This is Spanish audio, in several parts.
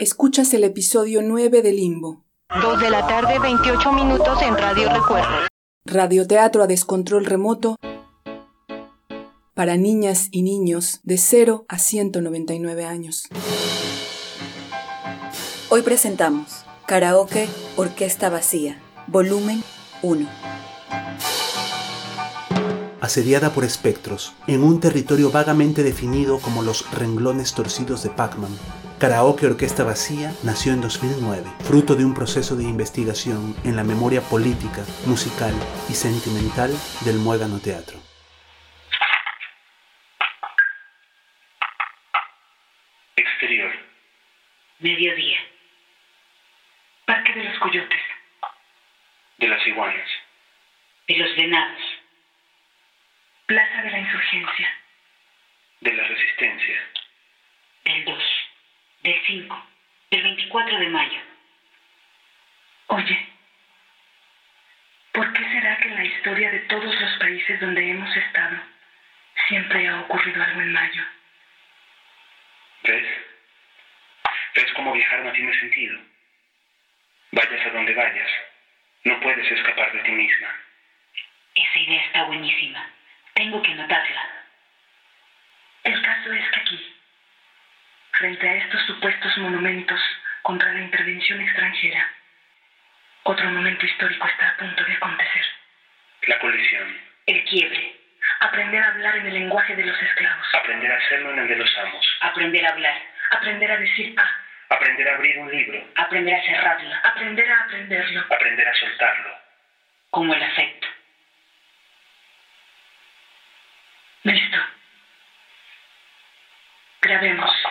Escuchas el episodio 9 de Limbo. 2 de la tarde, 28 minutos en Radio Recuerdo. Radioteatro a descontrol remoto para niñas y niños de 0 a 199 años. Hoy presentamos Karaoke Orquesta Vacía, volumen 1. Asediada por espectros, en un territorio vagamente definido como los renglones torcidos de Pac-Man, Karaoke Orquesta Vacía nació en 2009, fruto de un proceso de investigación en la memoria política, musical y sentimental del Muégano Teatro. Exterior. Mediodía. Parque de los Coyotes. De las iguanas. De los Venados. Plaza de la Insurgencia. De la Resistencia. Del 2. Del 5. Del 24 de mayo. Oye, ¿por qué será que en la historia de todos los países donde hemos estado siempre ha ocurrido algo en mayo? ¿Ves? ¿Ves cómo viajar no tiene sentido? Vayas a donde vayas, no puedes escapar de ti misma. Esa idea está buenísima. Tengo que anotarla. El caso es que aquí, frente a estos supuestos monumentos contra la intervención extranjera, otro momento histórico está a punto de acontecer. La colisión. El quiebre. Aprender a hablar en el lenguaje de los esclavos. Aprender a hacerlo en el de los amos. Aprender a hablar. Aprender a decir A. Aprender a abrir un libro. Aprender a cerrarlo. Aprender a aprenderlo. Aprender a soltarlo. Como el afecto. Listo. Grabemos.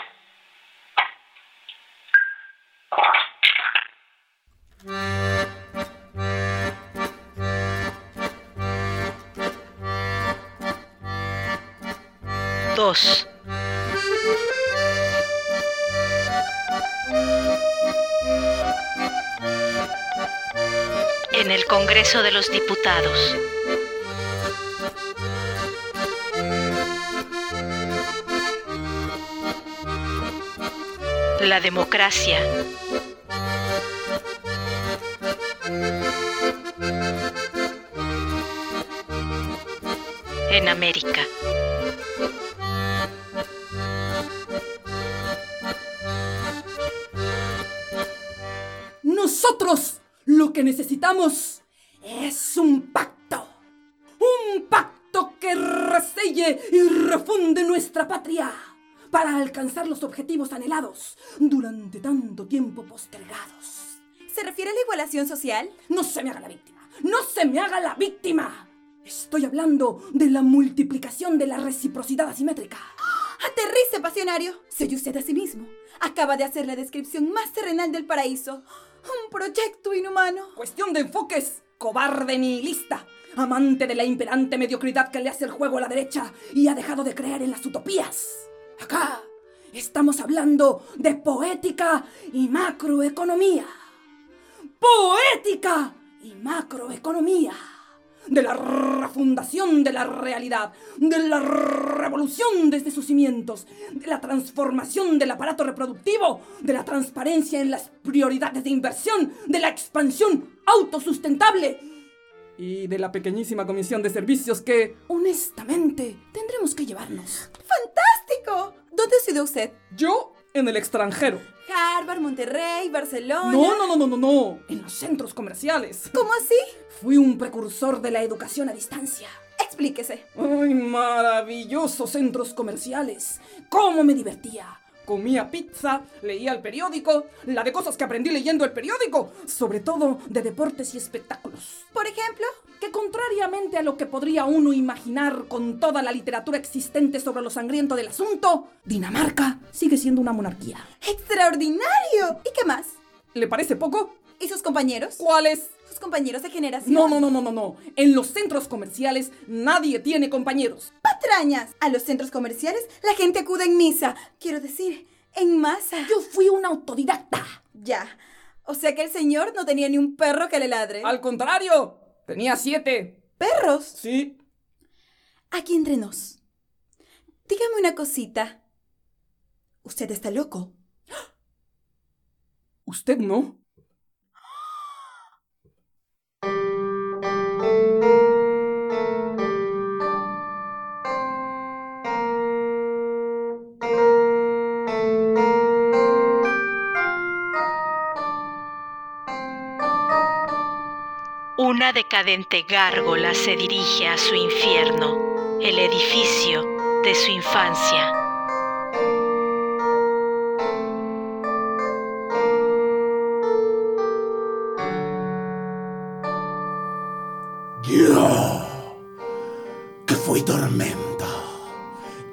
En el Congreso de los Diputados. La democracia. En América. Nosotros lo que necesitamos es un pacto. Un pacto que reselle y refunde nuestra patria para alcanzar los objetivos anhelados durante tanto tiempo postergados. ¿Se refiere a la igualación social? No se me haga la víctima. No se me haga la víctima. Estoy hablando de la multiplicación de la reciprocidad asimétrica. Aterrice, pasionario. Se oye usted a sí mismo. Acaba de hacer la descripción más terrenal del paraíso. Un proyecto inhumano. Cuestión de enfoques. Cobarde nihilista. Amante de la imperante mediocridad que le hace el juego a la derecha y ha dejado de creer en las utopías. Acá estamos hablando de poética y macroeconomía. Poética y macroeconomía. De la refundación de la realidad, de la revolución desde sus cimientos, de la transformación del aparato reproductivo, de la transparencia en las prioridades de inversión, de la expansión autosustentable y de la pequeñísima comisión de servicios que, honestamente, tendremos que llevarnos. ¡Fantástico! ¿Dónde estudió usted? Yo en el extranjero. Harvard, Monterrey, Barcelona. No, no, no, no, no, no. En los centros comerciales. ¿Cómo así? Fui un precursor de la educación a distancia. Explíquese. ¡Ay, maravillosos centros comerciales! ¿Cómo me divertía? Comía pizza, leía el periódico, la de cosas que aprendí leyendo el periódico, sobre todo de deportes y espectáculos. Por ejemplo, que contrariamente a lo que podría uno imaginar con toda la literatura existente sobre lo sangriento del asunto, Dinamarca sigue siendo una monarquía. ¡Extraordinario! ¿Y qué más? ¿Le parece poco? ¿Y sus compañeros? ¿Cuáles? Sus compañeros de generación. No, no, no, no, no, no. En los centros comerciales nadie tiene compañeros. ¡Patrañas! A los centros comerciales la gente acude en misa. Quiero decir, en masa. Yo fui un autodidacta. Ya. O sea que el señor no tenía ni un perro que le ladre. Al contrario, tenía siete. ¿Perros? Sí. Aquí entre nos. Dígame una cosita. ¿Usted está loco? ¿Usted no? Decadente gárgola se dirige a su infierno, el edificio de su infancia. Yo, que fui tormenta.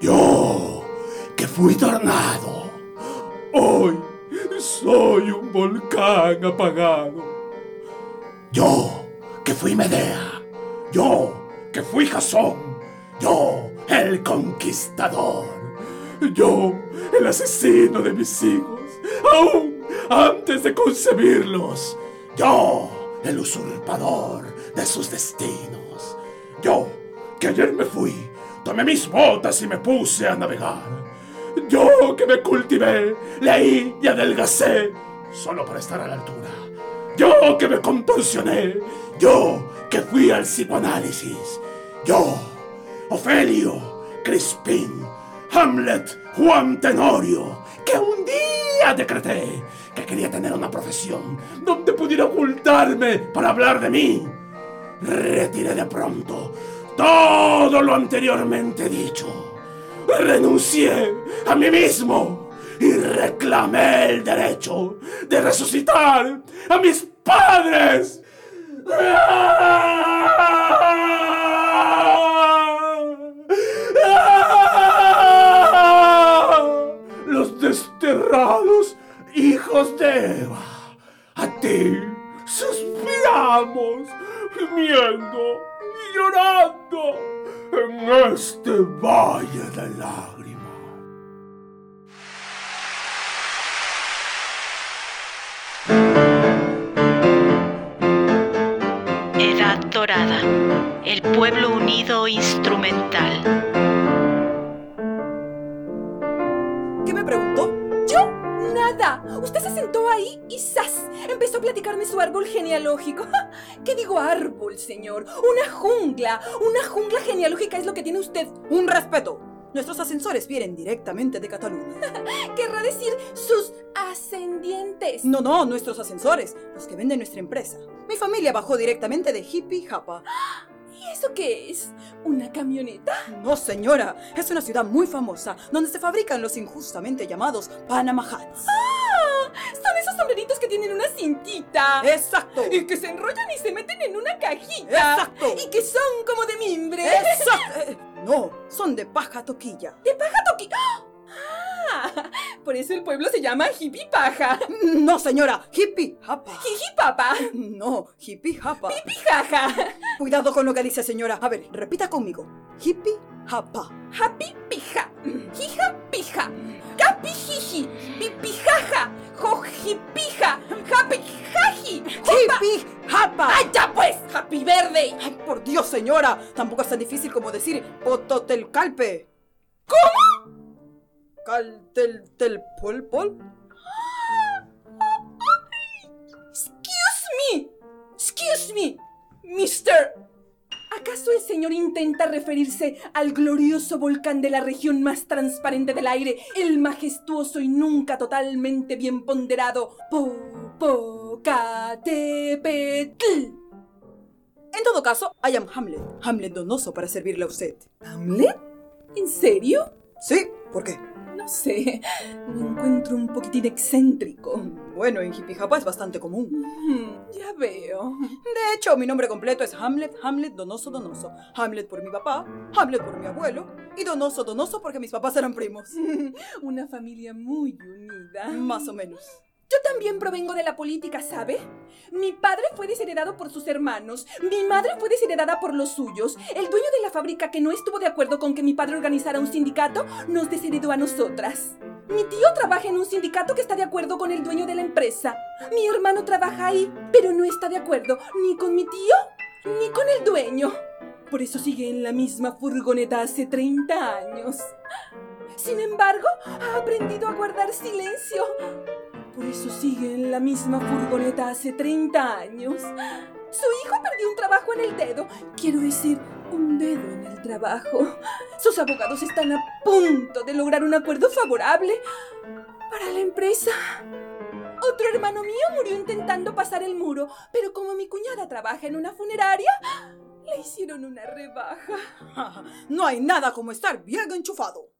Yo, que fui tornado. Hoy soy un volcán apagado. Fui Medea. Yo, que fui Jasón. Yo, el conquistador. Yo, el asesino de mis hijos. Aún antes de concebirlos. Yo, el usurpador de sus destinos. Yo, que ayer me fui, tomé mis botas y me puse a navegar. Yo que me cultivé, leí y adelgacé solo para estar a la altura. Yo que me contorsioné, yo que fui al psicoanálisis. Yo, Ofelio, Crispín, Hamlet, Juan Tenorio, que un día decreté que quería tener una profesión donde pudiera ocultarme para hablar de mí. Retiré de pronto todo lo anteriormente dicho. Renuncié a mí mismo y reclamé el derecho de resucitar a mis padres. Los desterrados hijos de Eva. A ti suspiramos, gimiendo y llorando en este valle de lágrimas. Edad Dorada. El pueblo unido instrumental. ¿Qué me preguntó? ¿Yo? Nada. Usted se sentó ahí y ¡zas! Empezó a platicarme su árbol genealógico. ¿Qué digo árbol, señor? Una jungla. Una jungla genealógica es lo que tiene usted. Un respeto. Nuestros ascensores vienen directamente de Cataluña. Querrá decir sus ascendientes. No, no, nuestros ascensores, los que vende nuestra empresa. Mi familia bajó directamente de Hippie Japa. ¿Y eso qué es? ¿Una camioneta? No, señora, es una ciudad muy famosa donde se fabrican los injustamente llamados Panama Hats. ¡Ah! Son esos sombreritos que tienen una cintita. Exacto. Y que se enrollan y se meten en una cajita. Exacto. Y que son como de mimbre. Exacto. Eh, no, son de paja toquilla. ¿De paja toquilla? Ah, por eso el pueblo se llama Hippie Paja. No, señora, hippie japa. Jiji Papa. No, hippie japa. Pipi Jaja. Cuidado con lo que dice, señora. A ver, repita conmigo. Hippie japa. Happy Pija. Hija Pija. Capi Jiji. Pipi Jaja. Joji Pija. Happy Jaji. Hippie japa. ¡Ay, ya pues! ¡Happy Verde! Ay, por Dios, señora. Tampoco es tan difícil como decir pototelcalpe. ¿Cómo? Caltel pol pol. Excuse me. Excuse me. Mister. ¿Acaso el señor intenta referirse al glorioso volcán de la región más transparente del aire, el majestuoso y nunca totalmente bien ponderado Popocatépetl? En todo caso, I am Hamlet. Hamlet donoso para servirle a usted. ¿Hamlet? ¿En serio? Sí, ¿por qué? No sé, me encuentro un poquitín excéntrico. Bueno, en Jipijapa es bastante común. Mm, ya veo. De hecho, mi nombre completo es Hamlet, Hamlet Donoso Donoso. Hamlet por mi papá, Hamlet por mi abuelo y Donoso Donoso porque mis papás eran primos. Una familia muy unida. Más o menos. Yo también provengo de la política, ¿sabe? Mi padre fue desheredado por sus hermanos, mi madre fue desheredada por los suyos. El dueño de la fábrica que no estuvo de acuerdo con que mi padre organizara un sindicato, nos desheredó a nosotras. Mi tío trabaja en un sindicato que está de acuerdo con el dueño de la empresa. Mi hermano trabaja ahí, pero no está de acuerdo ni con mi tío ni con el dueño. Por eso sigue en la misma furgoneta hace 30 años. Sin embargo, ha aprendido a guardar silencio. Por eso sigue en la misma furgoneta hace 30 años. Su hijo perdió un trabajo en el dedo. Quiero decir, un dedo en el trabajo. Sus abogados están a punto de lograr un acuerdo favorable para la empresa. Otro hermano mío murió intentando pasar el muro, pero como mi cuñada trabaja en una funeraria, le hicieron una rebaja. No hay nada como estar bien enchufado.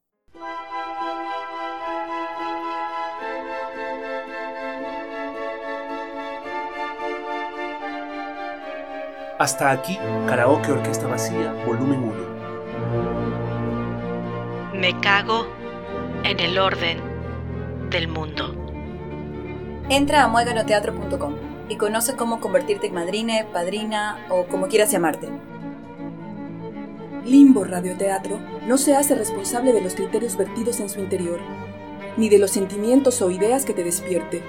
Hasta aquí, Karaoke Orquesta Vacía, volumen 1. Me cago en el orden del mundo. Entra a mueganoteatro.com y conoce cómo convertirte en madrina, padrina o como quieras llamarte. Limbo Radioteatro no se hace responsable de los criterios vertidos en su interior, ni de los sentimientos o ideas que te despierte.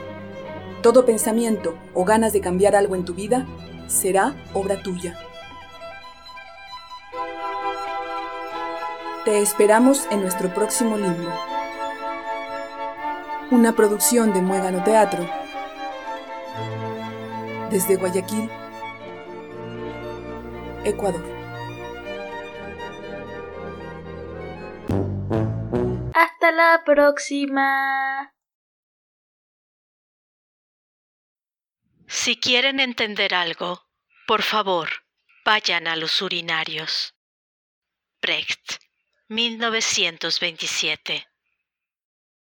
Todo pensamiento o ganas de cambiar algo en tu vida será obra tuya. Te esperamos en nuestro próximo limbo. Una producción de Muégano Teatro. Desde Guayaquil, Ecuador. Hasta la próxima. Si quieren entender algo, por favor, vayan a los urinarios. Brecht, 1927.